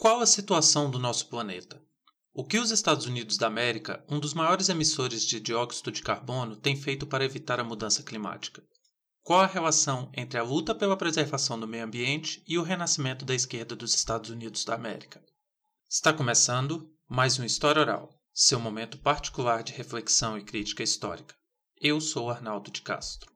Qual a situação do nosso planeta? O que os Estados Unidos da América, um dos maiores emissores de dióxido de carbono, tem feito para evitar a mudança climática? Qual a relação entre a luta pela preservação do meio ambiente e o renascimento da esquerda dos Estados Unidos da América? Está começando mais um História Oral, seu momento particular de reflexão e crítica histórica. Eu sou Arnaldo de Castro.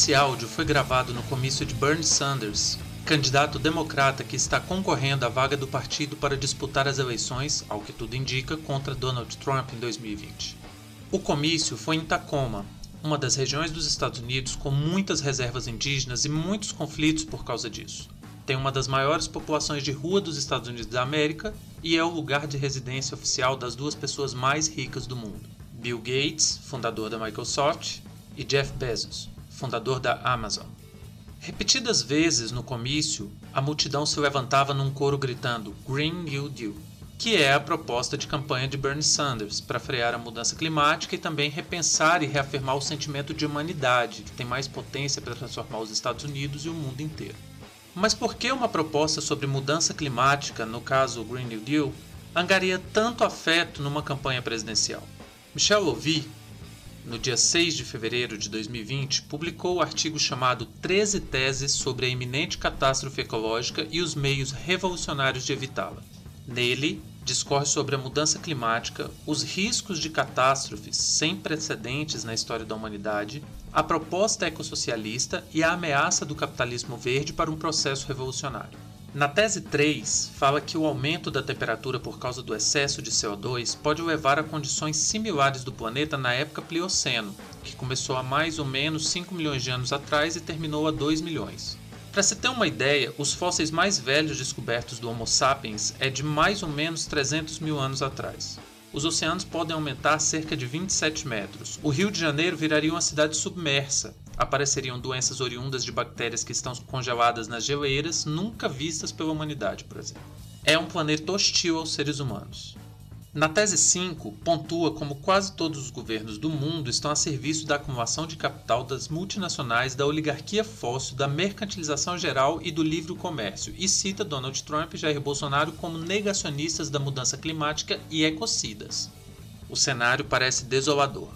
Esse áudio foi gravado no comício de Bernie Sanders, candidato democrata que está concorrendo à vaga do partido para disputar as eleições, ao que tudo indica, contra Donald Trump em 2020. O comício foi em Tacoma, uma das regiões dos Estados Unidos com muitas reservas indígenas e muitos conflitos por causa disso. Tem uma das maiores populações de rua dos Estados Unidos da América e é o lugar de residência oficial das duas pessoas mais ricas do mundo: Bill Gates, fundador da Microsoft, e Jeff Bezos, fundador da Amazon. Repetidas vezes no comício, a multidão se levantava num coro gritando Green New Deal, que é a proposta de campanha de Bernie Sanders para frear a mudança climática e também repensar e reafirmar o sentimento de humanidade, que tem mais potência para transformar os Estados Unidos e o mundo inteiro. Mas por que uma proposta sobre mudança climática, no caso o Green New Deal, angaria tanto afeto numa campanha presidencial? Michel Louvi, no dia 6 de fevereiro de 2020, publicou o artigo chamado 13 Teses sobre a iminente catástrofe ecológica e os meios revolucionários de evitá-la. Nele, discorre sobre a mudança climática, os riscos de catástrofes sem precedentes na história da humanidade, a proposta ecossocialista e a ameaça do capitalismo verde para um processo revolucionário. Na tese 3, fala que o aumento da temperatura por causa do excesso de CO2 pode levar a condições similares do planeta na época Plioceno, que começou há mais ou menos 5 milhões de anos atrás e terminou há 2 milhões. Para se ter uma ideia, os fósseis mais velhos descobertos do Homo sapiens é de mais ou menos 300 mil anos atrás. Os oceanos podem aumentar cerca de 27 metros. O Rio de Janeiro viraria uma cidade submersa. Apareceriam doenças oriundas de bactérias que estão congeladas nas geleiras, nunca vistas pela humanidade, por exemplo. É um planeta hostil aos seres humanos. Na tese 5, pontua como quase todos os governos do mundo estão a serviço da acumulação de capital das multinacionais, da oligarquia fóssil, da mercantilização geral e do livre comércio, e cita Donald Trump e Jair Bolsonaro como negacionistas da mudança climática e ecocidas. O cenário parece desolador.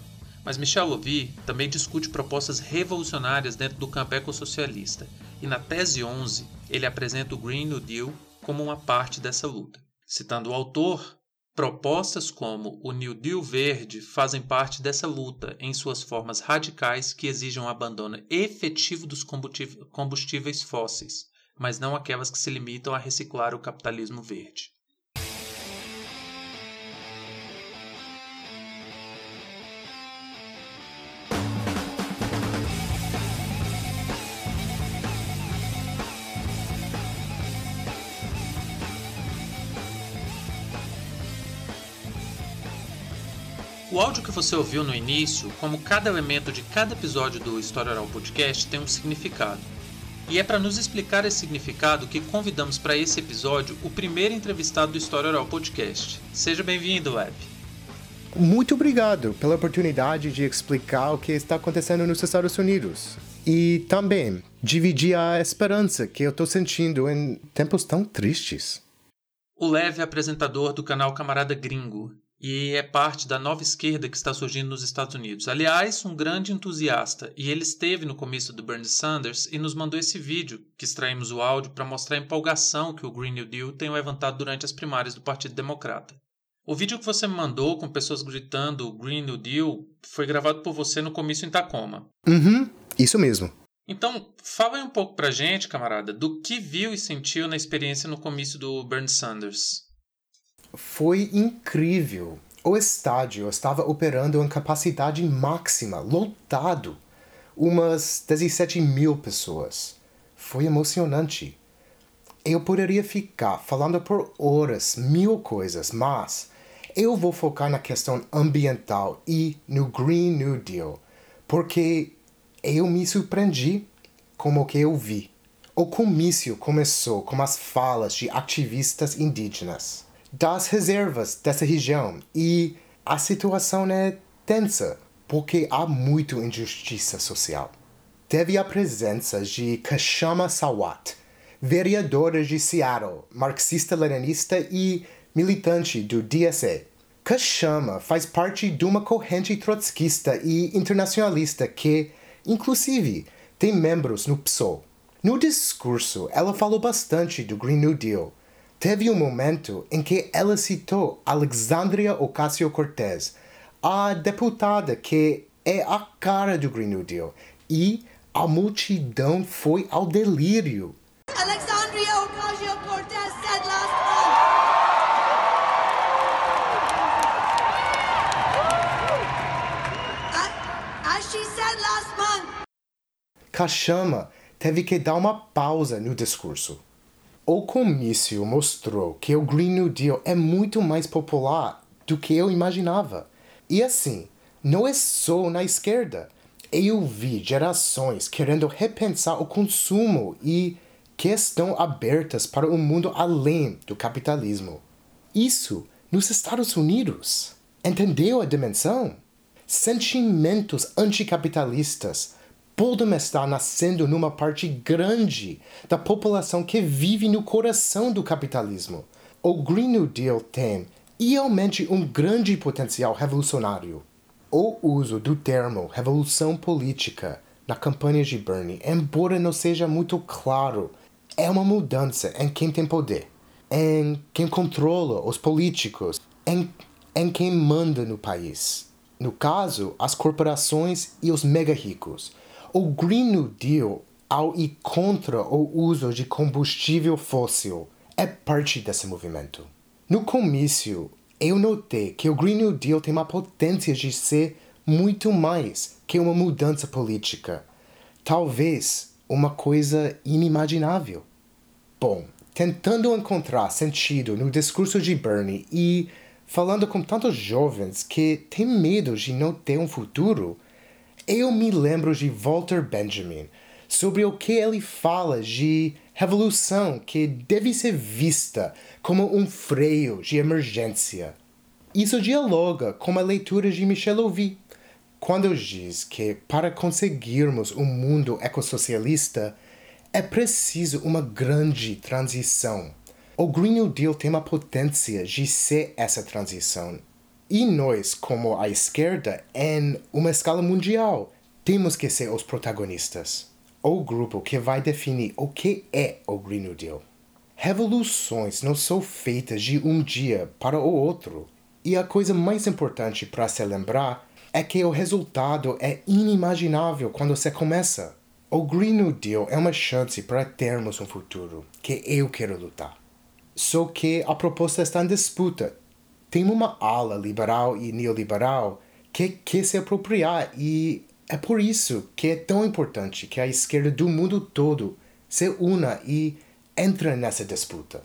Mas Michel Louvi também discute propostas revolucionárias dentro do campo ecossocialista, e na tese 11 ele apresenta o Green New Deal como uma parte dessa luta. Citando o autor, Propostas como o New Deal Verde fazem parte dessa luta em suas formas radicais que exigem o abandono efetivo dos combustíveis fósseis, mas não aquelas que se limitam a reciclar o capitalismo verde. O áudio que você ouviu no início, como cada elemento de cada episódio do História Oral Podcast, tem um significado. E é para nos explicar esse significado que convidamos para esse episódio o primeiro entrevistado do História Oral Podcast. Seja bem-vindo, Web. Muito obrigado pela oportunidade de explicar o que está acontecendo nos Estados Unidos. E também dividir a esperança que eu estou sentindo em tempos tão tristes. O Lev é apresentador do canal Camarada Gringo e é parte da nova esquerda que está surgindo nos Estados Unidos. Aliás, um grande entusiasta, e ele esteve no comício do Bernie Sanders e nos mandou esse vídeo, que extraímos o áudio para mostrar a empolgação que o Green New Deal tem levantado durante as primárias do Partido Democrata. O vídeo que você me mandou com pessoas gritando Green New Deal foi gravado por você no comício em Tacoma. Uhum, isso mesmo. Então, fala aí um pouco pra gente, camarada, do que viu e sentiu na experiência no comício do Bernie Sanders. Foi incrível. O estádio estava operando em capacidade máxima, lotado. Umas 17 mil pessoas. Foi emocionante. Eu poderia ficar falando por horas mil coisas, mas eu vou focar na questão ambiental e no Green New Deal, porque eu me surpreendi com o que eu vi. O comício começou com as falas de ativistas indígenas das reservas dessa região e a situação é tensa porque há muita injustiça social. Teve a presença de Kashama Sawat, vereadora de Seattle, marxista-leninista e militante do DSA. Kashama faz parte de uma corrente trotskista e internacionalista que, inclusive, tem membros no PSOL. No discurso, ela falou bastante do Green New Deal. Teve um momento em que ela citou Alexandria Ocasio-Cortez, a deputada que é a cara do Green New Deal, e a multidão foi ao delírio. Alexandria Ocasio-Cortez said last month. As she said last month, Kachama teve que dar uma pausa no discurso. O comício mostrou que o Green New Deal é muito mais popular do que eu imaginava. E assim, não é só na esquerda. Eu vi gerações querendo repensar o consumo e que estão abertas para um mundo além do capitalismo. Isso nos Estados Unidos. Entendeu a dimensão? Sentimentos anticapitalistas podem estar nascendo numa parte grande da população que vive no coração do capitalismo. O Green New Deal tem realmente um grande potencial revolucionário. O uso do termo revolução política na campanha de Bernie, embora não seja muito claro, é uma mudança em quem tem poder, em quem controla os políticos, em, em quem manda no país. No caso, as corporações e os mega ricos. O Green New Deal, ao ir contra o uso de combustível fóssil, é parte desse movimento. No comício, eu notei que o Green New Deal tem uma potência de ser muito mais que uma mudança política. Talvez uma coisa inimaginável. Bom, tentando encontrar sentido no discurso de Bernie e falando com tantos jovens que têm medo de não ter um futuro, eu me lembro de Walter Benjamin sobre o que ele fala de revolução que deve ser vista como um freio de emergência. Isso dialoga com a leitura de Michel Louvi, quando diz que para conseguirmos um mundo ecossocialista é preciso uma grande transição. O Green New Deal tem a potência de ser essa transição. E nós, como a esquerda, em uma escala mundial, temos que ser os protagonistas. O grupo que vai definir o que é o Green New Deal. Revoluções não são feitas de um dia para o outro. E a coisa mais importante para se lembrar é que o resultado é inimaginável quando se começa. O Green New Deal é uma chance para termos um futuro que eu quero lutar. Só que a proposta está em disputa. Tem uma ala liberal e neoliberal que quer se apropriar e é por isso que é tão importante que a esquerda do mundo todo se una e entre nessa disputa.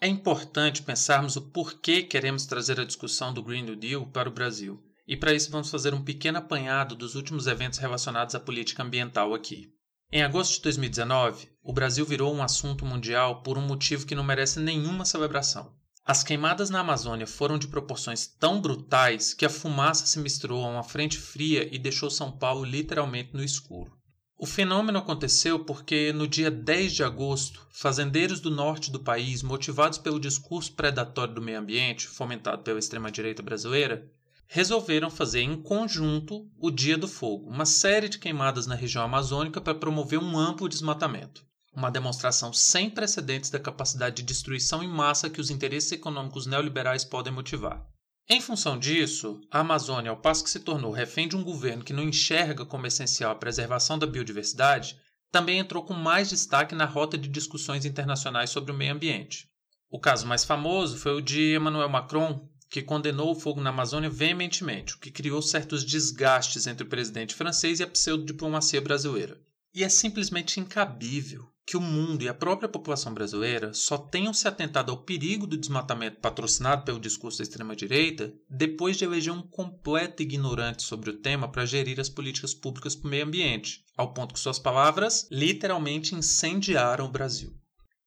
É importante pensarmos o porquê queremos trazer a discussão do Green New Deal para o Brasil. E para isso vamos fazer um pequeno apanhado dos últimos eventos relacionados à política ambiental aqui. Em agosto de 2019, o Brasil virou um assunto mundial por um motivo que não merece nenhuma celebração. As queimadas na Amazônia foram de proporções tão brutais que a fumaça se misturou a uma frente fria e deixou São Paulo literalmente no escuro. O fenômeno aconteceu porque, no dia 10 de agosto, fazendeiros do norte do país, motivados pelo discurso predatório do meio ambiente, fomentado pela extrema-direita brasileira, resolveram fazer em conjunto o Dia do Fogo, uma série de queimadas na região amazônica para promover um amplo desmatamento. Uma demonstração sem precedentes da capacidade de destruição em massa que os interesses econômicos neoliberais podem motivar. Em função disso, a Amazônia, ao passo que se tornou refém de um governo que não enxerga como essencial a preservação da biodiversidade, também entrou com mais destaque na rota de discussões internacionais sobre o meio ambiente. O caso mais famoso foi o de Emmanuel Macron, que condenou o fogo na Amazônia veementemente, o que criou certos desgastes entre o presidente francês e a pseudodiplomacia brasileira. E é simplesmente incabível que o mundo e a própria população brasileira só tenham se atentado ao perigo do desmatamento patrocinado pelo discurso da extrema-direita depois de eleger um completo ignorante sobre o tema para gerir as políticas públicas para o meio ambiente, ao ponto que suas palavras literalmente incendiaram o Brasil.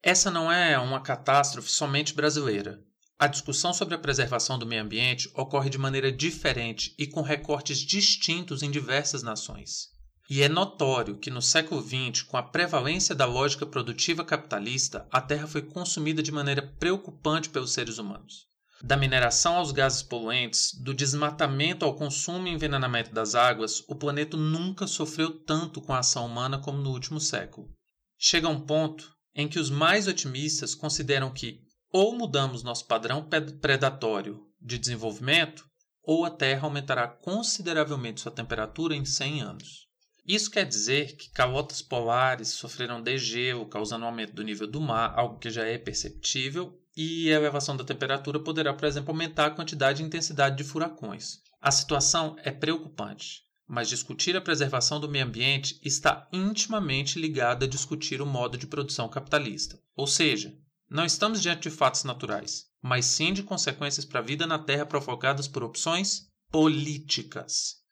Essa não é uma catástrofe somente brasileira. A discussão sobre a preservação do meio ambiente ocorre de maneira diferente e com recortes distintos em diversas nações. E é notório que no século XX, com a prevalência da lógica produtiva capitalista, a Terra foi consumida de maneira preocupante pelos seres humanos. Da mineração aos gases poluentes, do desmatamento ao consumo e envenenamento das águas, o planeta nunca sofreu tanto com a ação humana como no último século. Chega um ponto em que os mais otimistas consideram que ou mudamos nosso padrão predatório de desenvolvimento, ou a Terra aumentará consideravelmente sua temperatura em 100 anos. Isso quer dizer que calotas polares sofreram degelo, causando um aumento do nível do mar, algo que já é perceptível, e a elevação da temperatura poderá, por exemplo, aumentar a quantidade e intensidade de furacões. A situação é preocupante, mas discutir a preservação do meio ambiente está intimamente ligada a discutir o modo de produção capitalista. Ou seja, não estamos diante de fatos naturais, mas sim de consequências para a vida na Terra provocadas por opções políticas.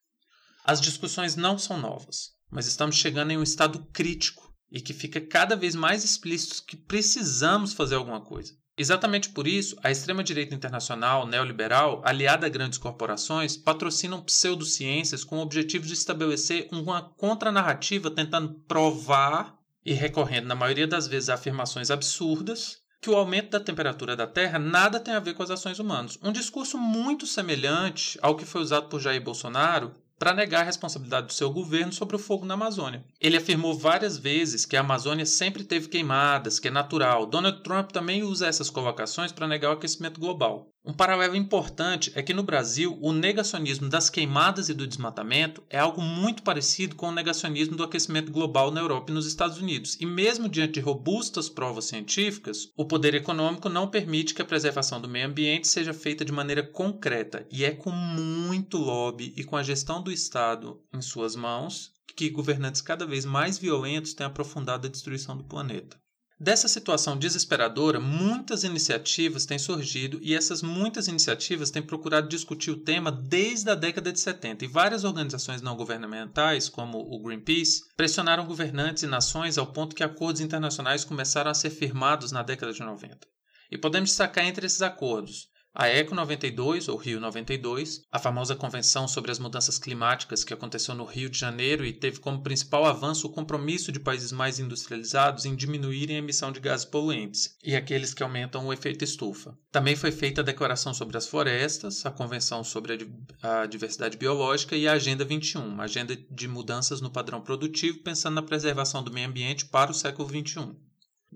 As discussões não são novas, mas estamos chegando em um estado crítico e que fica cada vez mais explícito que precisamos fazer alguma coisa. Exatamente por isso, a extrema-direita internacional neoliberal, aliada a grandes corporações, patrocinam pseudociências com o objetivo de estabelecer uma contranarrativa tentando provar e recorrendo, na maioria das vezes, a afirmações absurdas que o aumento da temperatura da Terra nada tem a ver com as ações humanas. Um discurso muito semelhante ao que foi usado por Jair Bolsonaro para negar a responsabilidade do seu governo sobre o fogo na Amazônia. Ele afirmou várias vezes que a Amazônia sempre teve queimadas, que é natural. Donald Trump também usa essas colocações para negar o aquecimento global. Um paralelo importante é que no Brasil o negacionismo das queimadas e do desmatamento é algo muito parecido com o negacionismo do aquecimento global na Europa e nos Estados Unidos. E mesmo diante de robustas provas científicas, o poder econômico não permite que a preservação do meio ambiente seja feita de maneira concreta e é com muito lobby e com a gestão do Estado em suas mãos que governantes cada vez mais violentos têm aprofundado a destruição do planeta. Dessa situação desesperadora, muitas iniciativas têm surgido e essas muitas iniciativas têm procurado discutir o tema desde a década de 70 e várias organizações não governamentais, como o Greenpeace, pressionaram governantes e nações ao ponto que acordos internacionais começaram a ser firmados na década de 90. E podemos destacar entre esses acordos a ECO 92, ou Rio 92, a famosa convenção sobre as mudanças climáticas que aconteceu no Rio de Janeiro e teve como principal avanço o compromisso de países mais industrializados em diminuírem a emissão de gases poluentes e aqueles que aumentam o efeito estufa. Também foi feita a Declaração sobre as Florestas, a Convenção sobre a Diversidade Biológica e a Agenda 21, uma agenda de mudanças no padrão produtivo pensando na preservação do meio ambiente para o século 21.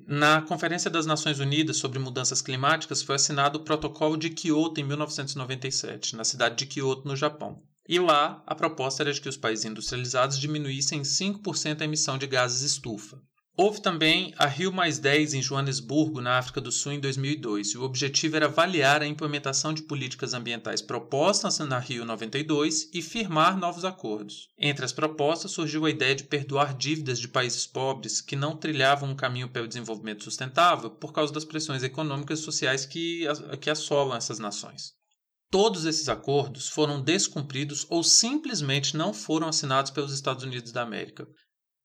Na Conferência das Nações Unidas sobre Mudanças Climáticas foi assinado o Protocolo de Kyoto em 1997, na cidade de Kyoto, no Japão. E lá, a proposta era de que os países industrializados diminuíssem em 5% a emissão de gases estufa. Houve também a Rio Mais 10 em Joanesburgo, na África do Sul, em 2002, e o objetivo era avaliar a implementação de políticas ambientais propostas na Rio 92 e firmar novos acordos. Entre as propostas surgiu a ideia de perdoar dívidas de países pobres que não trilhavam um caminho pelo desenvolvimento sustentável por causa das pressões econômicas e sociais que, que assolam essas nações. Todos esses acordos foram descumpridos ou simplesmente não foram assinados pelos Estados Unidos da América.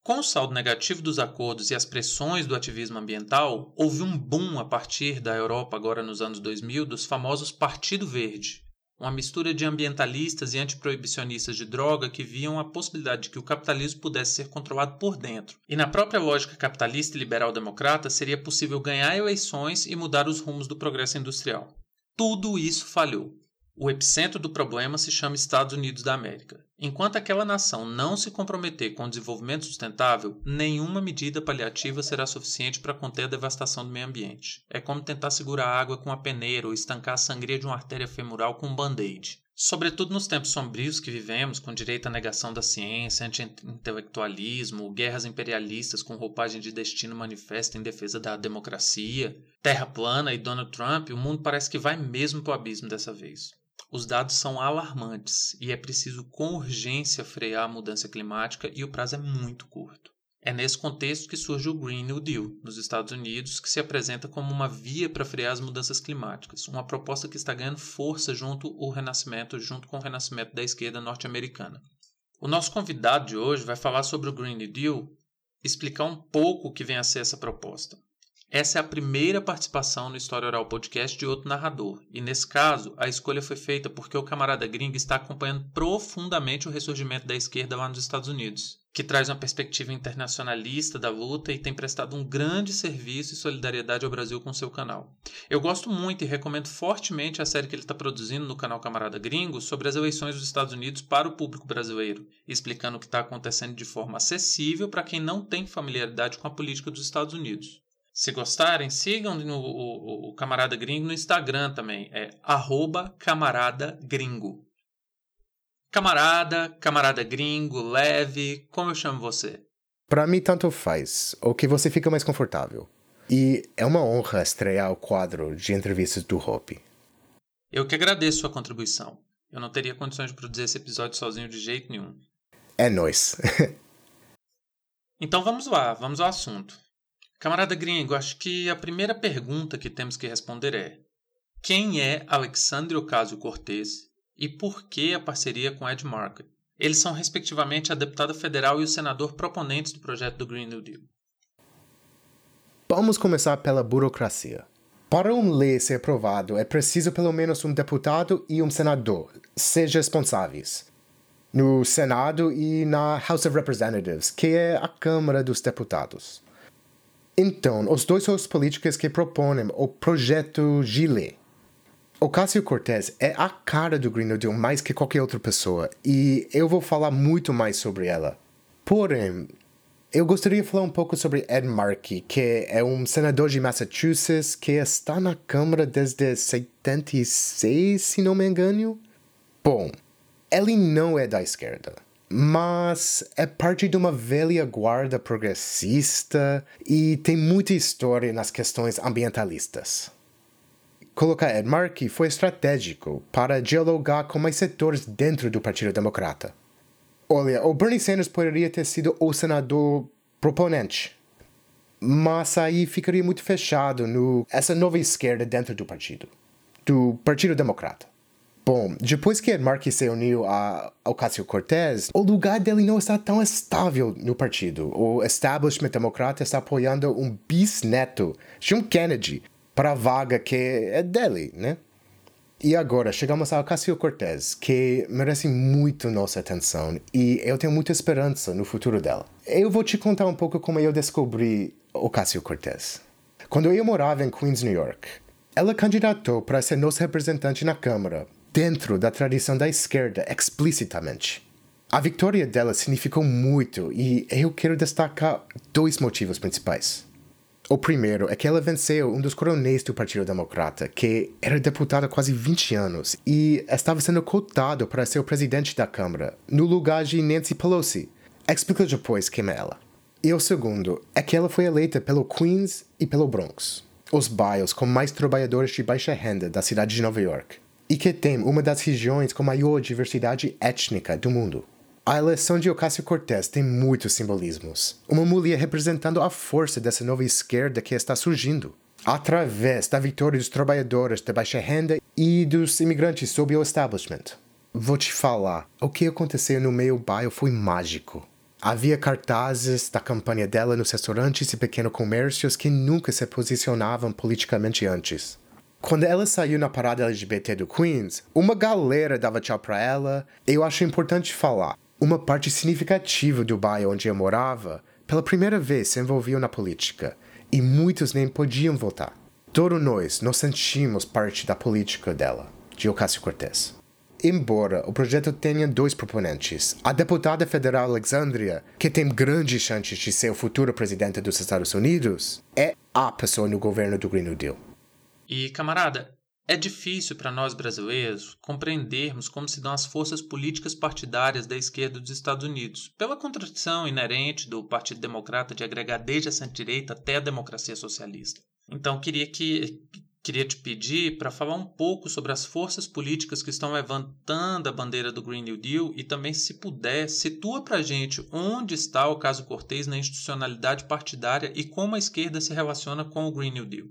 Com o saldo negativo dos acordos e as pressões do ativismo ambiental, houve um boom a partir da Europa, agora nos anos 2000, dos famosos Partido Verde, uma mistura de ambientalistas e antiproibicionistas de droga que viam a possibilidade de que o capitalismo pudesse ser controlado por dentro. E na própria lógica capitalista e liberal-democrata seria possível ganhar eleições e mudar os rumos do progresso industrial. Tudo isso falhou. O epicentro do problema se chama Estados Unidos da América. Enquanto aquela nação não se comprometer com o desenvolvimento sustentável, nenhuma medida paliativa será suficiente para conter a devastação do meio ambiente. É como tentar segurar a água com uma peneira ou estancar a sangria de uma artéria femoral com um band-aid. Sobretudo nos tempos sombrios que vivemos, com direito à negação da ciência, anti-intelectualismo, guerras imperialistas com roupagem de destino manifesta em defesa da democracia, terra plana e Donald Trump, o mundo parece que vai mesmo para o abismo dessa vez. Os dados são alarmantes e é preciso com urgência frear a mudança climática e o prazo é muito curto. É nesse contexto que surge o Green New Deal, nos Estados Unidos, que se apresenta como uma via para frear as mudanças climáticas, uma proposta que está ganhando força junto ao renascimento, junto com o renascimento da esquerda norte-americana. O nosso convidado de hoje vai falar sobre o Green New Deal, explicar um pouco o que vem a ser essa proposta. Essa é a primeira participação no História Oral Podcast de outro narrador, e nesse caso, a escolha foi feita porque o camarada gringo está acompanhando profundamente o ressurgimento da esquerda lá nos Estados Unidos, que traz uma perspectiva internacionalista da luta e tem prestado um grande serviço e solidariedade ao Brasil com seu canal. Eu gosto muito e recomendo fortemente a série que ele está produzindo no canal Camarada Gringo sobre as eleições dos Estados Unidos para o público brasileiro, explicando o que está acontecendo de forma acessível para quem não tem familiaridade com a política dos Estados Unidos. Se gostarem, sigam no, o, o, Camarada Gringo no Instagram também. É arroba camarada gringo. Camarada, camarada gringo, leve, como eu chamo você? Para mim, tanto faz. O que você fica mais confortável. E é uma honra estrear o quadro de entrevistas do Hope. Eu que agradeço sua contribuição. Eu não teria condições de produzir esse episódio sozinho de jeito nenhum. É nóis. então vamos lá, vamos ao assunto. Camarada gringo, acho que a primeira pergunta que temos que responder é: quem é Alexandre Ocasio-Cortez e por que a parceria com Ed Markey? Eles são, respectivamente, a deputada federal e o senador proponentes do projeto do Green New Deal. Vamos começar pela burocracia. Para uma lei ser aprovada, é preciso pelo menos um deputado e um senador, sejam responsáveis. No Senado e na House of Representatives, que é a Câmara dos Deputados. Então, os dois são os políticos que propõem o projeto Gile. Ocasio-Cortez é a cara do Green New Deal mais que qualquer outra pessoa, e eu vou falar muito mais sobre ela. Porém, eu gostaria de falar um pouco sobre Ed Markey, que é um senador de Massachusetts que está na Câmara desde 76, se não me engano. Bom, ele não é da esquerda mas é parte de uma velha guarda progressista e tem muita história nas questões ambientalistas. Colocar Ed Markey foi estratégico para dialogar com mais setores dentro do Partido Democrata. Olha, o Bernie Sanders poderia ter sido o senador proponente, mas aí ficaria muito fechado no essa nova esquerda dentro do partido, do Partido Democrata. Bom, depois que Mark se uniu a Ocasio-Cortez, o lugar dele não está tão estável no partido. O establishment democrata está apoiando um bisneto, John Kennedy, para a vaga que é dele, né? E agora chegamos a Ocasio-Cortez, que merece muito nossa atenção e eu tenho muita esperança no futuro dela. Eu vou te contar um pouco como eu descobri Ocasio-Cortez. Quando eu morava em Queens, New York, ela candidatou para ser nossa representante na Câmara dentro da tradição da esquerda explicitamente. A vitória dela significou muito e eu quero destacar dois motivos principais. O primeiro é que ela venceu um dos coronéis do Partido Democrata, que era deputado há quase 20 anos e estava sendo cotado para ser o presidente da Câmara, no lugar de Nancy Pelosi. Explico depois quem é ela. E o segundo é que ela foi eleita pelo Queens e pelo Bronx, os bairros com mais trabalhadores de baixa renda da cidade de Nova York e que tem uma das regiões com maior diversidade étnica do mundo. A eleição de Ocasio-Cortez tem muitos simbolismos. Uma mulher representando a força dessa nova esquerda que está surgindo, através da vitória dos trabalhadores de baixa renda e dos imigrantes sob o establishment. Vou te falar, o que aconteceu no meio bairro foi mágico. Havia cartazes da campanha dela nos restaurantes e pequenos comércios que nunca se posicionavam politicamente antes. Quando ela saiu na parada LGBT do Queens, uma galera dava tchau pra ela. Eu acho importante falar. Uma parte significativa do bairro onde eu morava, pela primeira vez se envolveu na política, e muitos nem podiam votar. Todos nós nos sentimos parte da política dela. de Ocasio-Cortez. Embora o projeto tenha dois proponentes, a deputada federal Alexandria, que tem grandes chances de ser o futuro presidente dos Estados Unidos, é a pessoa no governo do Green New Deal. E, camarada, é difícil para nós brasileiros compreendermos como se dão as forças políticas partidárias da esquerda dos Estados Unidos, pela contradição inerente do Partido Democrata de agregar desde a centro-direita até a democracia socialista. Então, queria que Queria te pedir para falar um pouco sobre as forças políticas que estão levantando a bandeira do Green New Deal e também, se puder, situa para a gente onde está o caso Cortez na institucionalidade partidária e como a esquerda se relaciona com o Green New Deal.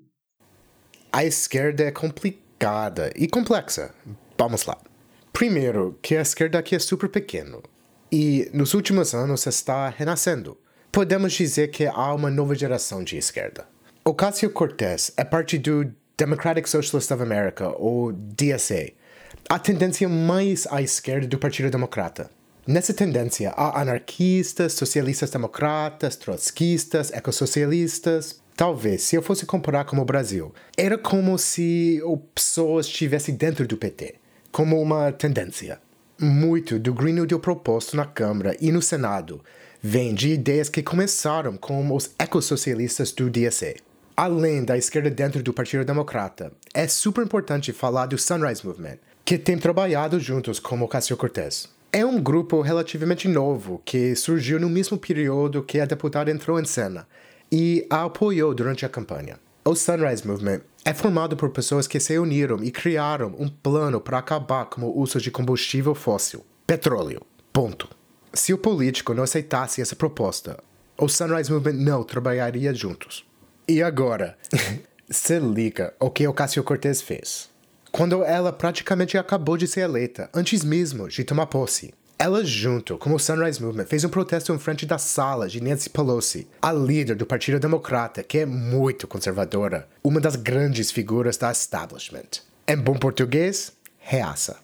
A esquerda é complicada e complexa. Vamos lá. Primeiro, que a esquerda aqui é super pequeno e nos últimos anos está renascendo. Podemos dizer que há uma nova geração de esquerda. Ocasio-Cortez é parte do Democratic Socialist of America, ou DSA, a tendência mais à esquerda do Partido Democrata. Nessa tendência, há anarquistas, socialistas democratas, trotskistas, ecossocialistas. Talvez, se eu fosse comparar com o Brasil, era como se o pessoas estivesse dentro do PT, como uma tendência. Muito do Green New Deal proposto na Câmara e no Senado vem de ideias que começaram com os ecossocialistas do DSA além da esquerda dentro do Partido Democrata, é super importante falar do Sunrise Movement, que tem trabalhado juntos com Ocasio-Cortez. É um grupo relativamente novo que surgiu no mesmo período que a deputada entrou em cena e a apoiou durante a campanha. O Sunrise Movement é formado por pessoas que se uniram e criaram um plano para acabar com o uso de combustível fóssil, petróleo. Ponto. Se o político não aceitasse essa proposta, o Sunrise Movement não trabalharia juntos. E agora, se liga o que Ocasio-Cortez fez. Quando ela praticamente acabou de ser eleita, antes mesmo de tomar posse, ela, junto com o Sunrise Movement, fez um protesto em frente da sala de Nancy Pelosi, a líder do Partido Democrata, que é muito conservadora, uma das grandes figuras da establishment. Em bom português, reaça.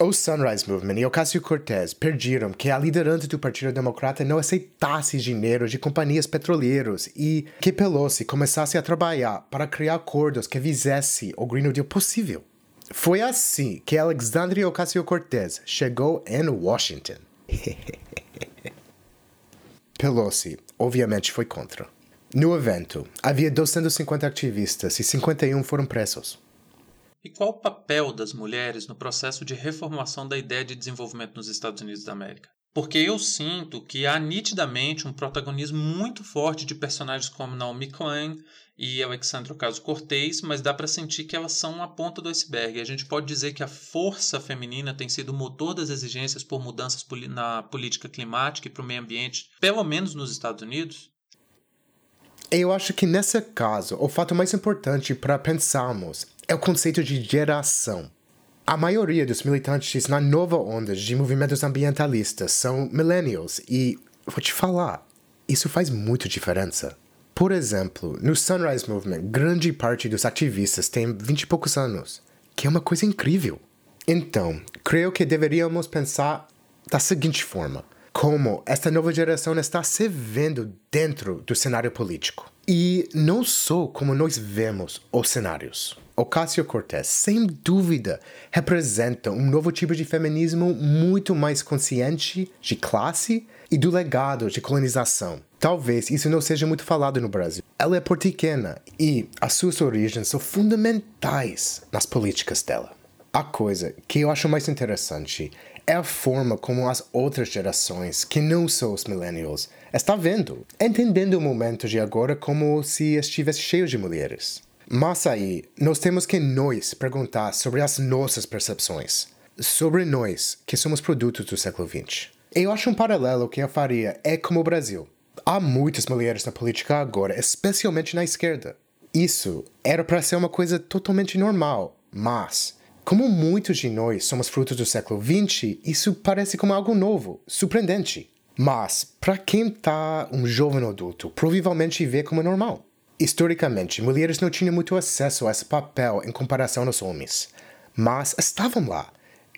O Sunrise Movement e Ocasio-Cortez pediram que a liderança do Partido Democrata não aceitasse dinheiro de companhias petroleiras e que Pelosi começasse a trabalhar para criar acordos que fizesse o Green Deal possível. Foi assim que Alexandria Ocasio-Cortez chegou em Washington. Pelosi, obviamente, foi contra. No evento, havia 250 ativistas e 51 foram presos. E qual o papel das mulheres no processo de reformulação da ideia de desenvolvimento nos Estados Unidos da América? Porque eu sinto que há nitidamente um protagonismo muito forte de personagens como Naomi Klein e Alexandra Ocasio-Cortez, mas dá para sentir que elas são a ponta do iceberg. A gente pode dizer que a força feminina tem sido o motor das exigências por mudanças na política climática e para o meio ambiente, pelo menos nos Estados Unidos? Eu acho que nesse caso, o fato mais importante para pensarmos é o conceito de geração. A maioria dos militantes na nova onda de movimentos ambientalistas são millennials e, vou te falar, isso faz muita diferença. Por exemplo, no Sunrise Movement, grande parte dos ativistas tem vinte e poucos anos, que é uma coisa incrível. Então, creio que deveríamos pensar da seguinte forma: como esta nova geração está se vendo dentro do cenário político. E não só como nós vemos os cenários. Ocasio-Cortez, sem dúvida, representa um novo tipo de feminismo muito mais consciente de classe e do legado de colonização. Talvez isso não seja muito falado no Brasil. Ela é porto-riquena e as suas origens são fundamentais nas políticas dela. A coisa que eu acho mais interessante é a forma como as outras gerações, que não são os millennials, estão vendo, entendendo o momento de agora como se estivesse cheio de mulheres. Mas aí, nós temos que nós perguntar sobre as nossas percepções, sobre nós, que somos produtos do século XX. Eu acho um paralelo que eu faria é como o Brasil. Há muitas mulheres na política agora, especialmente na esquerda. Isso era para ser uma coisa totalmente normal, mas como muitos de nós somos frutos do século XX, isso parece como algo novo, surpreendente. Mas, para quem está um jovem adulto, provavelmente vê como normal. Historicamente, mulheres não tinham muito acesso a esse papel em comparação aos homens, mas estavam lá,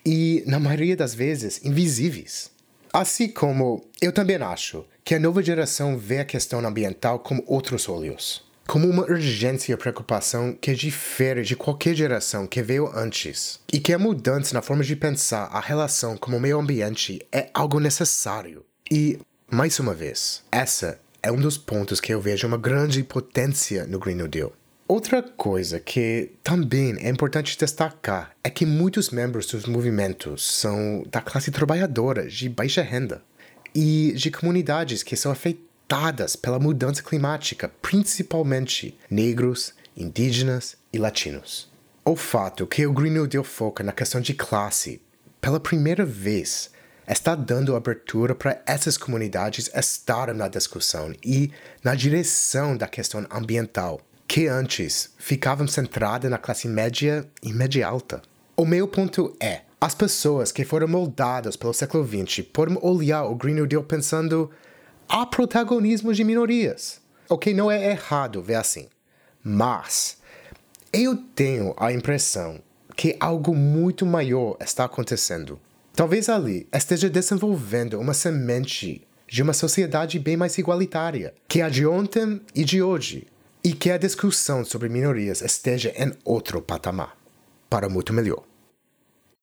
e, na maioria das vezes, invisíveis. Assim como eu também acho que a nova geração vê a questão ambiental com outros olhos. como uma urgência e preocupação que difere de qualquer geração que veio antes, e que a mudança na forma de pensar a relação com o meio ambiente é algo necessário. E, mais uma vez, essa é um dos pontos que eu vejo uma grande potência no Green New Deal. Outra coisa que também é importante destacar é que muitos membros dos movimentos são da classe trabalhadora de baixa renda e de comunidades que são afetadas pela mudança climática, principalmente negros, indígenas e latinos. O fato que o Green New Deal foca na questão de classe, pela primeira vez, está dando abertura para essas comunidades estarem na discussão e na direção da questão ambiental que antes ficavam centradas na classe média e média alta. O meu ponto é: as pessoas que foram moldadas pelo século XX podem olhar o Green New Deal pensando há protagonismo de minorias. O que não é errado ver assim. Mas eu tenho a impressão que algo muito maior está acontecendo. Talvez ali esteja desenvolvendo uma semente de uma sociedade bem mais igualitária, que a de ontem e de hoje, e que a discussão sobre minorias esteja em outro patamar, para muito melhor.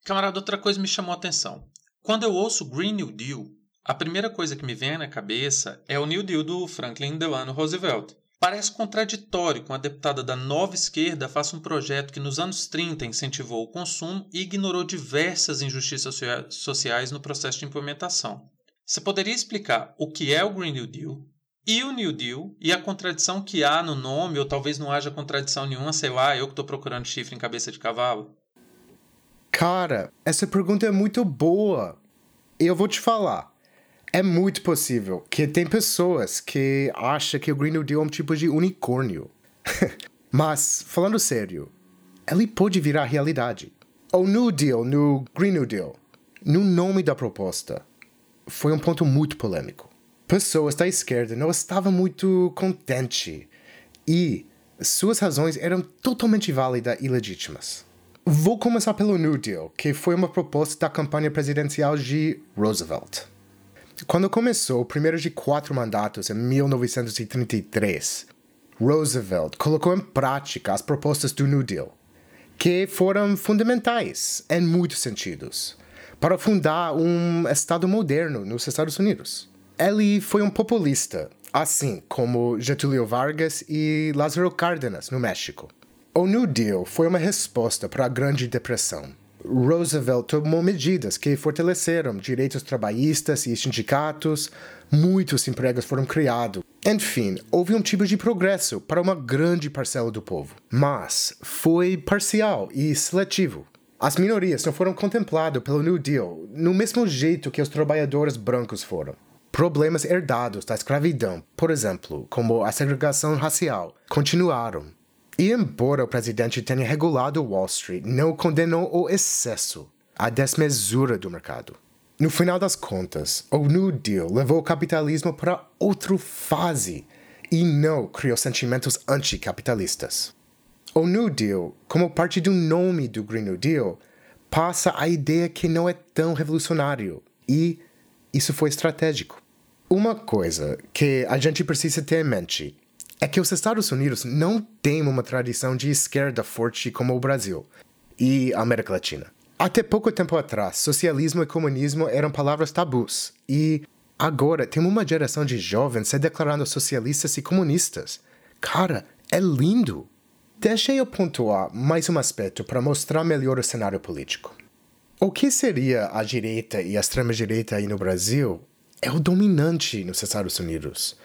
Camarada, outra coisa me chamou a atenção. Quando eu ouço Green New Deal, a primeira coisa que me vem na cabeça é o New Deal do Franklin Delano Roosevelt. Parece contraditório com a deputada da nova esquerda faça um projeto que nos anos 30 incentivou o consumo e ignorou diversas injustiças sociais no processo de implementação. Você poderia explicar o que é o Green New Deal, e o New Deal e a contradição que há no nome, ou talvez não haja contradição nenhuma, sei lá, eu que estou procurando chifre em cabeça de cavalo? Cara, essa pergunta é muito boa. Eu vou te falar. É muito possível que tem pessoas que acham que o Green New Deal é um tipo de unicórnio. Mas, falando sério, ele pode virar realidade. O New Deal no Green New Deal, no nome da proposta, foi um ponto muito polêmico pessoas da esquerda não estavam muito contentes e suas razões eram totalmente válidas e legítimas. Vou começar pelo New Deal, que foi uma proposta da campanha presidencial de Roosevelt. Quando começou o primeiro de quatro mandatos em 1933, Roosevelt colocou em prática as propostas do New Deal, que foram fundamentais em muitos sentidos, para fundar um Estado moderno nos Estados Unidos. Ele foi um populista, assim como Getúlio Vargas e Lázaro Cárdenas, no México. O New Deal foi uma resposta para a Grande Depressão. Roosevelt tomou medidas que fortaleceram direitos trabalhistas e sindicatos, muitos empregos foram criados. Enfim, houve um tipo de progresso para uma grande parcela do povo, mas foi parcial e seletivo. As minorias não foram contempladas pelo New Deal no mesmo jeito que os trabalhadores brancos foram. Problemas herdados da escravidão, por exemplo, como a segregação racial, continuaram. E embora o presidente tenha regulado Wall Street, não condenou o excesso, a desmesura do mercado. No final das contas, o New Deal levou o capitalismo para outra fase e não criou sentimentos anticapitalistas. O New Deal, como parte do nome do Green New Deal, passa a ideia que não é tão revolucionário e isso foi estratégico. Uma coisa que a gente precisa ter em mente é que os Estados Unidos não têm uma tradição de esquerda forte como o Brasil e a América Latina. Até pouco tempo atrás, socialismo e comunismo eram palavras tabus, e agora tem uma geração de jovens se declarando socialistas e comunistas. Cara, é lindo! Deixa eu pontuar mais um aspecto para mostrar melhor o cenário político. O que seria a direita e a extrema-direita aí no Brasil é o dominante nos Estados Unidos.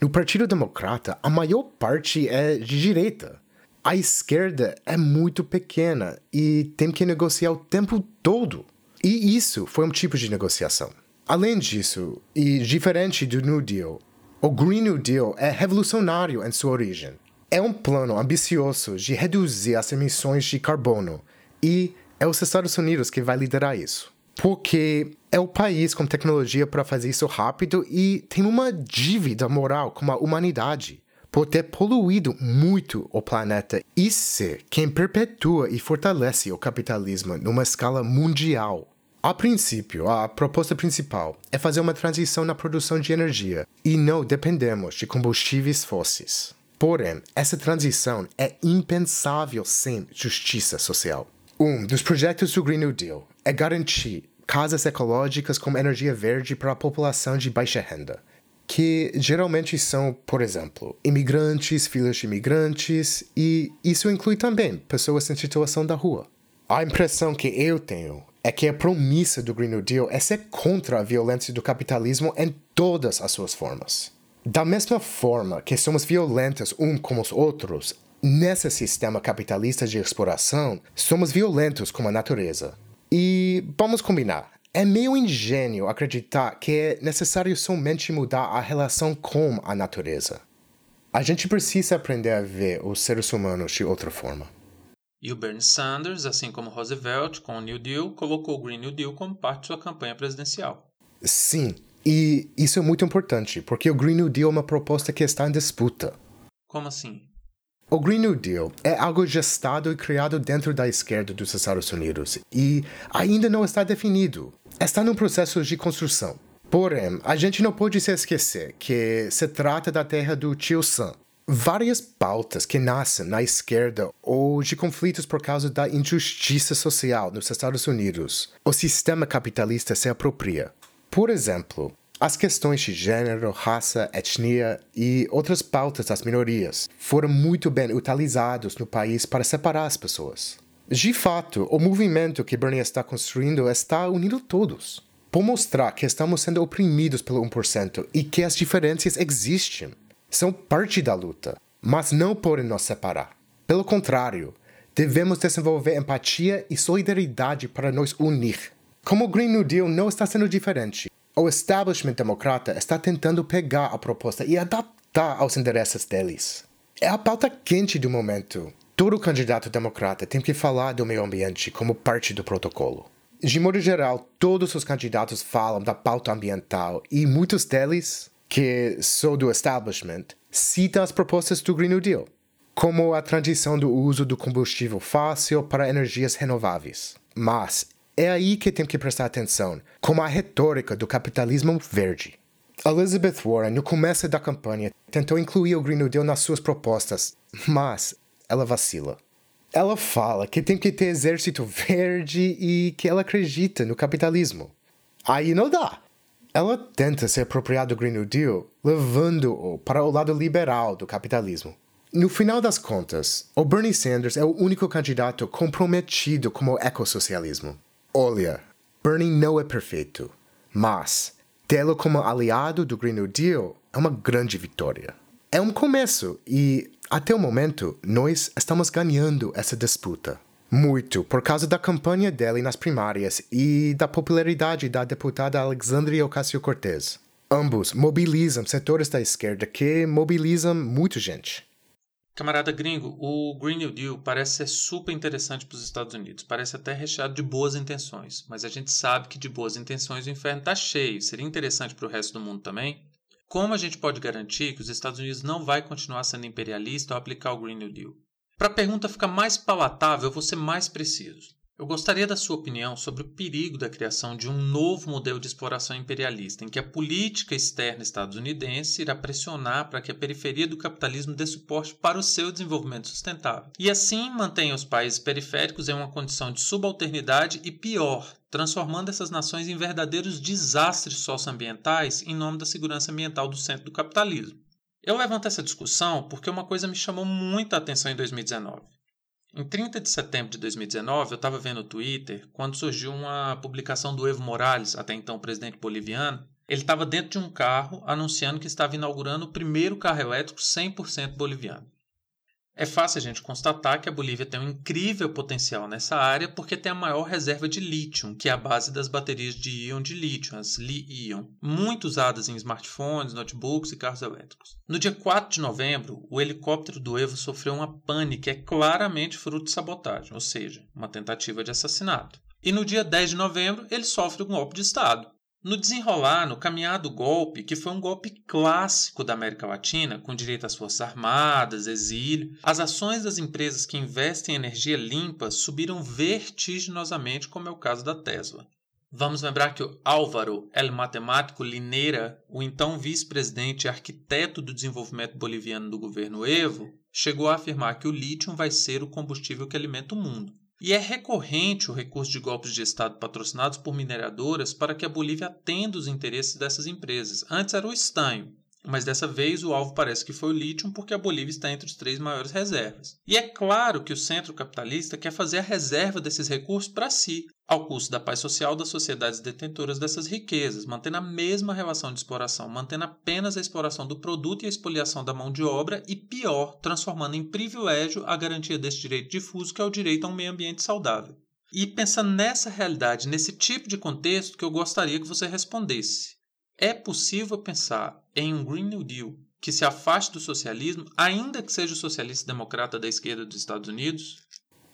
No Partido Democrata, a maior parte é de direita. A esquerda é muito pequena e tem que negociar o tempo todo. E isso foi um tipo de negociação. Além disso, e diferente do New Deal, o Green New Deal é revolucionário em sua origem. É um plano ambicioso de reduzir as emissões de carbono e é os Estados Unidos que vai liderar isso porque é o país com tecnologia para fazer isso rápido e tem uma dívida moral com a humanidade por ter poluído muito o planeta e ser quem perpetua e fortalece o capitalismo numa escala mundial. A princípio, a proposta principal é fazer uma transição na produção de energia e não dependemos de combustíveis fósseis. Porém, essa transição é impensável sem justiça social. Um dos projetos do Green New Deal é garantir casas ecológicas com energia verde para a população de baixa renda, que geralmente são, por exemplo, imigrantes, filhos de imigrantes, e isso inclui também pessoas em situação da rua. A impressão que eu tenho é que a promessa do Green New Deal é ser contra a violência do capitalismo em todas as suas formas. Da mesma forma que somos violentos uns com os outros, nesse sistema capitalista de exploração, somos violentos com a natureza. E vamos combinar, é meio ingênuo acreditar que é necessário somente mudar a relação com a natureza. A gente precisa aprender a ver os seres humanos de outra forma. E o Bernie Sanders, assim como Roosevelt com o New Deal, colocou o Green New Deal como parte de sua campanha presidencial. Sim, e isso é muito importante, porque o Green New Deal é uma proposta que está em disputa. Como assim? O Green New Deal é algo gestado e criado dentro da esquerda dos Estados Unidos e ainda não está definido. Está num processo de construção. Porém, a gente não pode se esquecer que se trata da terra do tio Sam, várias pautas que nascem na esquerda ou de conflitos por causa da injustiça social nos Estados Unidos, o sistema capitalista se apropria. Por exemplo, as questões de gênero, raça, etnia e outras pautas das minorias foram muito bem utilizados no país para separar as pessoas. De fato, o movimento que Bernie está construindo está unindo todos. Por mostrar que estamos sendo oprimidos pelo 1% e que as diferenças existem são parte da luta, mas não podem nos separar. Pelo contrário, devemos desenvolver empatia e solidariedade para nos unir. Como o Green New Deal não está sendo diferente, o establishment democrata está tentando pegar a proposta e adaptar aos interesses deles. É a pauta quente do momento. Todo candidato democrata tem que falar do meio ambiente como parte do protocolo. De modo geral, todos os candidatos falam da pauta ambiental e muitos deles que sou do establishment, cita as propostas do Green New Deal, como a transição do uso do combustível fóssil para energias renováveis. Mas é aí que tem que prestar atenção, como a retórica do capitalismo verde. Elizabeth Warren, no começo da campanha, tentou incluir o Green New Deal nas suas propostas, mas ela vacila. Ela fala que tem que ter exército verde e que ela acredita no capitalismo. Aí não dá. Ela tenta se apropriar do Green New Deal, levando-o para o lado liberal do capitalismo. No final das contas, o Bernie Sanders é o único candidato comprometido com o ecossocialismo. Olha, Bernie não é perfeito, mas tê-lo como aliado do Green New Deal é uma grande vitória. É um começo e, até o momento, nós estamos ganhando essa disputa. Muito por causa da campanha dele nas primárias e da popularidade da deputada Alexandria Ocasio-Cortez. Ambos mobilizam setores da esquerda que mobilizam muita gente. Camarada gringo, o Green New Deal parece ser super interessante para os Estados Unidos. Parece até recheado de boas intenções. Mas a gente sabe que de boas intenções o inferno está cheio. Seria interessante para o resto do mundo também? Como a gente pode garantir que os Estados Unidos não vai continuar sendo imperialista ao aplicar o Green New Deal? Para a pergunta ficar mais palatável, eu vou ser mais preciso. Eu gostaria da sua opinião sobre o perigo da criação de um novo modelo de exploração imperialista, em que a política externa estadunidense irá pressionar para que a periferia do capitalismo dê suporte para o seu desenvolvimento sustentável, e assim mantenha os países periféricos em uma condição de subalternidade e pior, transformando essas nações em verdadeiros desastres socioambientais em nome da segurança ambiental do centro do capitalismo. Eu levanto essa discussão porque uma coisa me chamou muita atenção em 2019. Em 30 de setembro de 2019, eu estava vendo o Twitter quando surgiu uma publicação do Evo Morales, até então presidente boliviano. Ele estava dentro de um carro anunciando que estava inaugurando o primeiro carro elétrico 100% boliviano. É fácil a gente constatar que a Bolívia tem um incrível potencial nessa área porque tem a maior reserva de lítio, que é a base das baterias de íon de lítio, as Li-ion, muito usadas em smartphones, notebooks e carros elétricos. No dia 4 de novembro, o helicóptero do Evo sofreu uma pane que é claramente fruto de sabotagem, ou seja, uma tentativa de assassinato. E no dia 10 de novembro, ele sofre um golpe de Estado. No desenrolar, no caminhar do golpe, que foi um golpe clássico da América Latina, com direito às forças armadas, exílio, as ações das empresas que investem em energia limpa subiram vertiginosamente, como é o caso da Tesla. Vamos lembrar que o Álvaro El Matemático Lineira, o então vice-presidente e arquiteto do desenvolvimento boliviano do governo Evo, chegou a afirmar que o lítio vai ser o combustível que alimenta o mundo. E é recorrente o recurso de golpes de Estado patrocinados por mineradoras para que a Bolívia atenda os interesses dessas empresas. Antes era o estanho, mas dessa vez o alvo parece que foi o lítio porque a Bolívia está entre as três maiores reservas. E é claro que o centro capitalista quer fazer a reserva desses recursos para si, ao custo da paz social das sociedades detentoras dessas riquezas, mantendo a mesma relação de exploração, mantendo apenas a exploração do produto e a expoliação da mão de obra e, pior, transformando em privilégio a garantia desse direito difuso que é o direito a um meio ambiente saudável. E pensando nessa realidade, nesse tipo de contexto que eu gostaria que você respondesse. É possível pensar em um Green New Deal que se afaste do socialismo, ainda que seja o socialista democrata da esquerda dos Estados Unidos?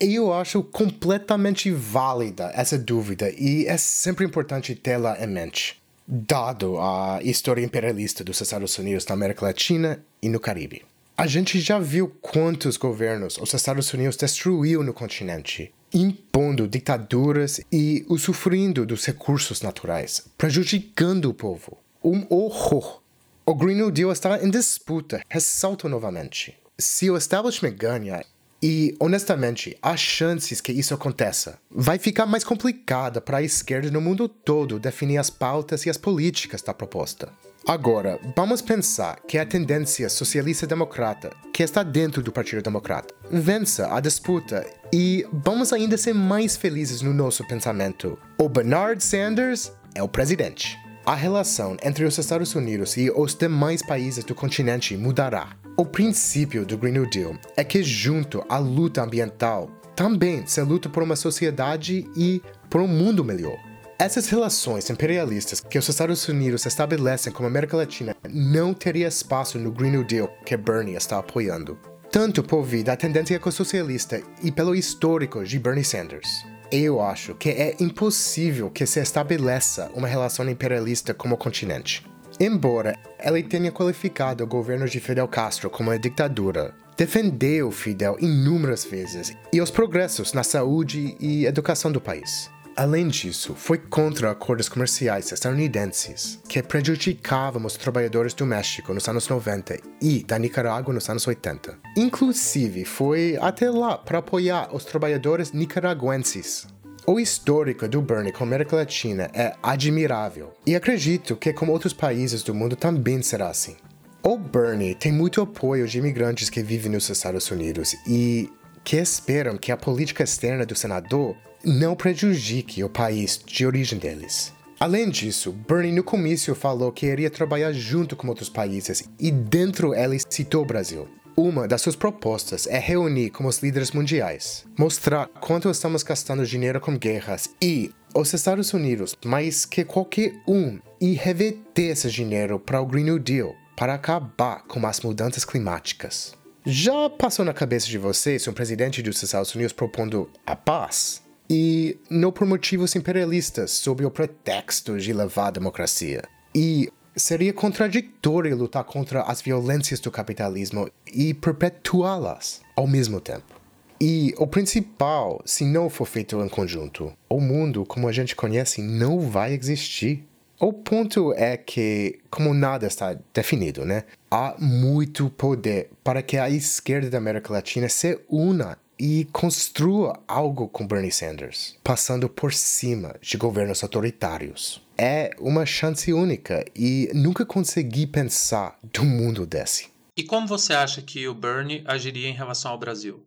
Eu acho completamente válida essa dúvida e é sempre importante tê-la em mente, dado a história imperialista dos Estados Unidos na América Latina e no Caribe. A gente já viu quantos governos os Estados Unidos destruiu no continente, impondo ditaduras e usufruindo dos recursos naturais, prejudicando o povo. Um horror. O Green New Deal está em disputa, ressalto novamente. Se o establishment ganha, e, honestamente, há chances que isso aconteça. Vai ficar mais complicada para a esquerda no mundo todo definir as pautas e as políticas da proposta. Agora, vamos pensar que a tendência socialista-democrata, que está dentro do Partido Democrata, vença a disputa e vamos ainda ser mais felizes no nosso pensamento. O Bernard Sanders é o presidente. A relação entre os Estados Unidos e os demais países do continente mudará. O princípio do Green New Deal é que, junto à luta ambiental, também se luta por uma sociedade e por um mundo melhor. Essas relações imperialistas que os Estados Unidos estabelecem com a América Latina não teria espaço no Green New Deal que Bernie está apoiando, tanto por vir da tendência ecossocialista e pelo histórico de Bernie Sanders eu acho que é impossível que se estabeleça uma relação imperialista como continente. Embora ele tenha qualificado o governo de Fidel Castro como uma ditadura, defendeu Fidel inúmeras vezes e os progressos na saúde e educação do país. Além disso, foi contra acordos comerciais estadunidenses que prejudicavam os trabalhadores do México nos anos 90 e da Nicarágua nos anos 80. Inclusive, foi até lá para apoiar os trabalhadores nicaragüenses. O histórico do Bernie com a América Latina é admirável, e acredito que com outros países do mundo também será assim. O Bernie tem muito apoio de imigrantes que vivem nos Estados Unidos e que esperam que a política externa do senador não prejudique o país de origem deles. Além disso, Bernie no comício falou que iria trabalhar junto com outros países e dentro ele citou o Brasil. Uma das suas propostas é reunir com os líderes mundiais, mostrar quanto estamos gastando dinheiro com guerras e os Estados Unidos, mais que qualquer um, e reverter esse dinheiro para o Green New Deal, para acabar com as mudanças climáticas. Já passou na cabeça de vocês um presidente dos Estados Unidos propondo a paz? E não por motivos imperialistas, sob o pretexto de levar a democracia. E seria contraditório lutar contra as violências do capitalismo e perpetuá-las ao mesmo tempo. E o principal, se não for feito em conjunto, o mundo como a gente conhece não vai existir. O ponto é que, como nada está definido, né? Há muito poder para que a esquerda da América Latina se una e construa algo com Bernie Sanders, passando por cima de governos autoritários. É uma chance única e nunca consegui pensar do mundo desse. E como você acha que o Bernie agiria em relação ao Brasil?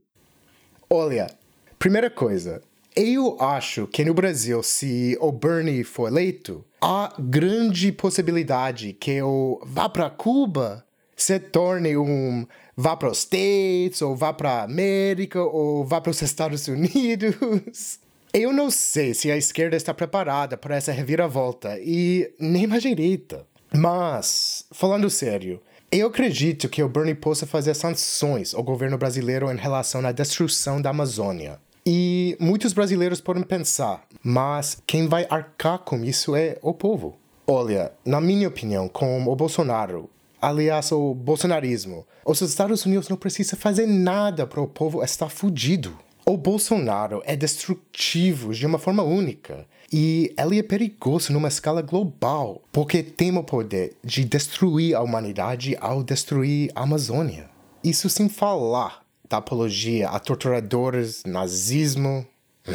Olha, primeira coisa, eu acho que no Brasil, se o Bernie for eleito, há grande possibilidade que o vá para Cuba se torne um vá para os States, ou vá para a América, ou vá para os Estados Unidos. Eu não sei se a esquerda está preparada para essa reviravolta, e nem a direita. Mas, falando sério, eu acredito que o Bernie possa fazer sanções ao governo brasileiro em relação à destruição da Amazônia. E muitos brasileiros podem pensar, mas quem vai arcar com isso é o povo. Olha, na minha opinião, com o Bolsonaro, aliás, o bolsonarismo, os Estados Unidos não precisam fazer nada para o povo estar fudido. O Bolsonaro é destrutivo de uma forma única. E ele é perigoso numa escala global, porque tem o poder de destruir a humanidade ao destruir a Amazônia. Isso sem falar da apologia a torturadores, nazismo.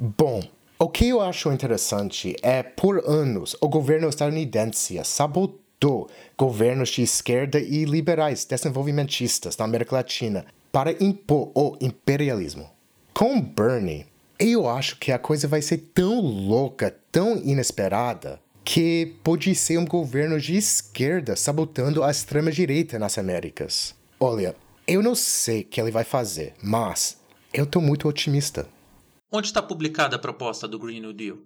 Bom, o que eu acho interessante é, por anos, o governo estadunidense sabotou governos de esquerda e liberais desenvolvimentistas na América Latina para impor o imperialismo. Com Bernie, eu acho que a coisa vai ser tão louca, tão inesperada, que pode ser um governo de esquerda sabotando a extrema-direita nas Américas. Olha, eu não sei o que ele vai fazer, mas eu estou muito otimista. Onde está publicada a proposta do Green New Deal?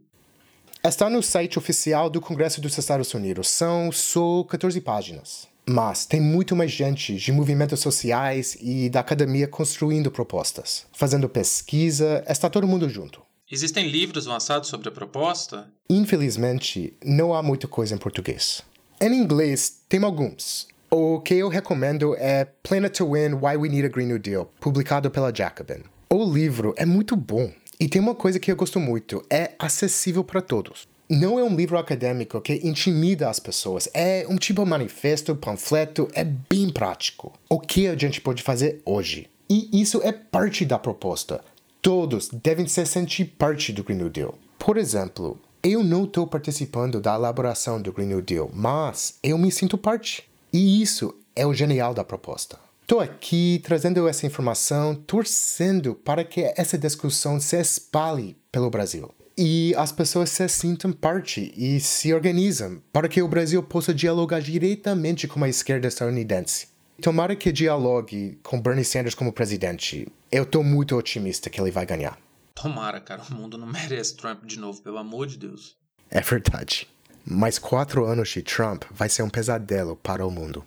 Está no site oficial do Congresso dos Estados Unidos. São só 14 páginas. Mas tem muito mais gente de movimentos sociais e da academia construindo propostas, fazendo pesquisa, está todo mundo junto. Existem livros lançados sobre a proposta? Infelizmente, não há muita coisa em português. Em inglês, tem alguns. O que eu recomendo é Planet to Win Why We Need a Green New Deal, publicado pela Jacobin. O livro é muito bom e tem uma coisa que eu gosto muito: é acessível para todos não é um livro acadêmico que intimida as pessoas. É um tipo de manifesto, panfleto, é bem prático. O que a gente pode fazer hoje? E isso é parte da proposta. Todos devem se sentir parte do Green New Deal. Por exemplo, eu não estou participando da elaboração do Green New Deal, mas eu me sinto parte. E isso é o genial da proposta. Estou aqui trazendo essa informação, torcendo para que essa discussão se espalhe pelo Brasil e as pessoas se sintam parte e se organizam para que o Brasil possa dialogar diretamente com a esquerda estadunidense. Tomara que dialogue com Bernie Sanders como presidente. Eu estou muito otimista que ele vai ganhar. Tomara, cara. O mundo não merece Trump de novo, pelo amor de Deus. É verdade. Mais quatro anos de Trump vai ser um pesadelo para o mundo.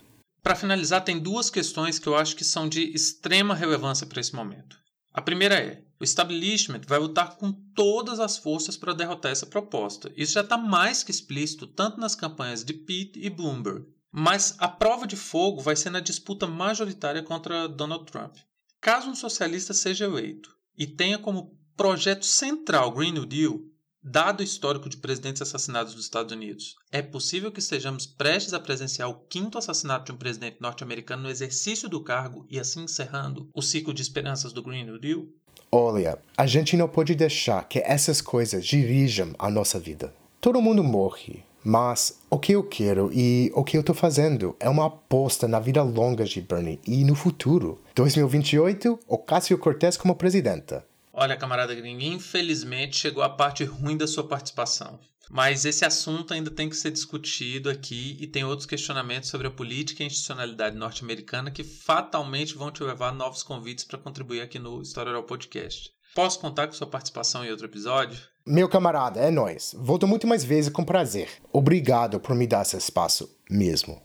Para finalizar, tem duas questões que eu acho que são de extrema relevância para esse momento. A primeira é: o establishment vai lutar com todas as forças para derrotar essa proposta. Isso já está mais que explícito tanto nas campanhas de Pitt e Bloomberg. Mas a prova de fogo vai ser na disputa majoritária contra Donald Trump. Caso um socialista seja eleito e tenha como projeto central Green New Deal, Dado o histórico de presidentes assassinados dos Estados Unidos, é possível que estejamos prestes a presenciar o quinto assassinato de um presidente norte-americano no exercício do cargo e assim encerrando o ciclo de esperanças do Green New Deal? Olha, a gente não pode deixar que essas coisas dirijam a nossa vida. Todo mundo morre, mas o que eu quero e o que eu estou fazendo é uma aposta na vida longa de Bernie e no futuro. 2028, Ocasio Cortez como presidenta. Olha, camarada gringo, infelizmente chegou a parte ruim da sua participação. Mas esse assunto ainda tem que ser discutido aqui e tem outros questionamentos sobre a política e a institucionalidade norte-americana que fatalmente vão te levar a novos convites para contribuir aqui no História Oral Podcast. Posso contar com sua participação em outro episódio? Meu camarada, é nós. Volto muito mais vezes com prazer. Obrigado por me dar esse espaço mesmo.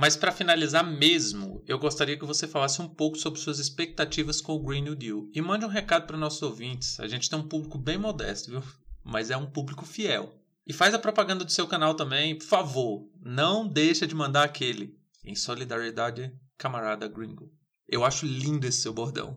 Mas para finalizar mesmo, eu gostaria que você falasse um pouco sobre suas expectativas com o Green New Deal e mande um recado para nossos ouvintes. A gente tem um público bem modesto, viu? Mas é um público fiel. E faz a propaganda do seu canal também, por favor. Não deixa de mandar aquele. Em solidariedade, camarada gringo. Eu acho lindo esse seu bordão.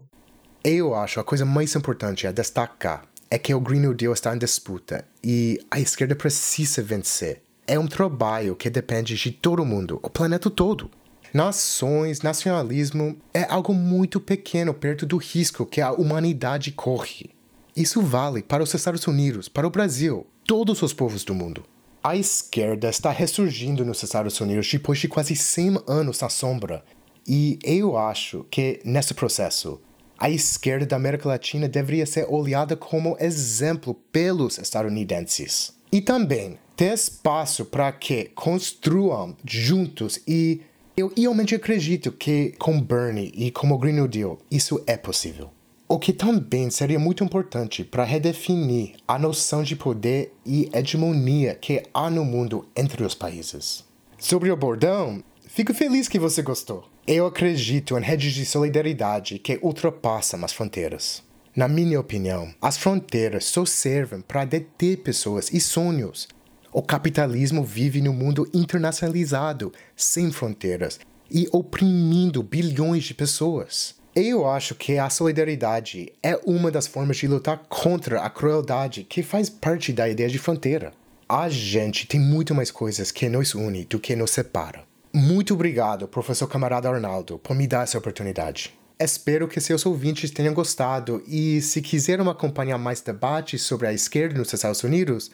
Eu acho a coisa mais importante a destacar é que o Green New Deal está em disputa e a esquerda precisa vencer é um trabalho que depende de todo mundo, o planeta todo. Nações, nacionalismo é algo muito pequeno perto do risco que a humanidade corre. Isso vale para os Estados Unidos, para o Brasil, todos os povos do mundo. A esquerda está ressurgindo nos Estados Unidos depois de quase 100 anos na sombra. E eu acho que, nesse processo, a esquerda da América Latina deveria ser olhada como exemplo pelos estadunidenses. E também ter espaço para que construam juntos e eu realmente acredito que com Bernie e com o Green Deal isso é possível. O que também seria muito importante para redefinir a noção de poder e hegemonia que há no mundo entre os países. Sobre o bordão, fico feliz que você gostou. Eu acredito em redes de solidariedade que ultrapassam as fronteiras. Na minha opinião, as fronteiras só servem para deter pessoas e sonhos o capitalismo vive no mundo internacionalizado, sem fronteiras, e oprimindo bilhões de pessoas. Eu acho que a solidariedade é uma das formas de lutar contra a crueldade que faz parte da ideia de fronteira. A gente tem muito mais coisas que nos une do que nos separa. Muito obrigado, professor camarada Arnaldo, por me dar essa oportunidade. Espero que seus ouvintes tenham gostado e, se quiserem acompanhar mais debates sobre a esquerda nos Estados Unidos,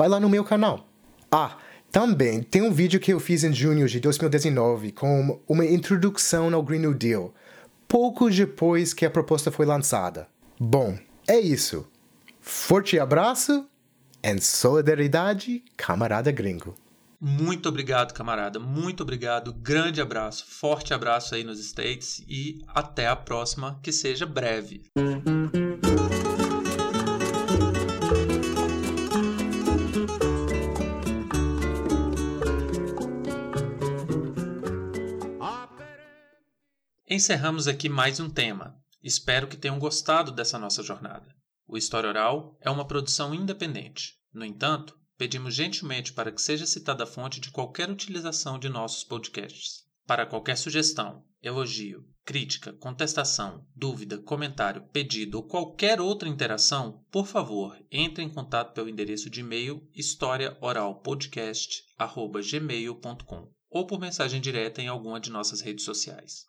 vai lá no meu canal. Ah, também tem um vídeo que eu fiz em junho de 2019 com uma introdução ao Green New Deal, pouco depois que a proposta foi lançada. Bom, é isso. Forte abraço em solidariedade, camarada gringo. Muito obrigado, camarada. Muito obrigado. Grande abraço. Forte abraço aí nos States e até a próxima, que seja breve. Encerramos aqui mais um tema. Espero que tenham gostado dessa nossa jornada. O História Oral é uma produção independente. No entanto, pedimos gentilmente para que seja citada a fonte de qualquer utilização de nossos podcasts. Para qualquer sugestão, elogio, crítica, contestação, dúvida, comentário, pedido ou qualquer outra interação, por favor, entre em contato pelo endereço de e-mail historiaoralpodcast@gmail.com ou por mensagem direta em alguma de nossas redes sociais.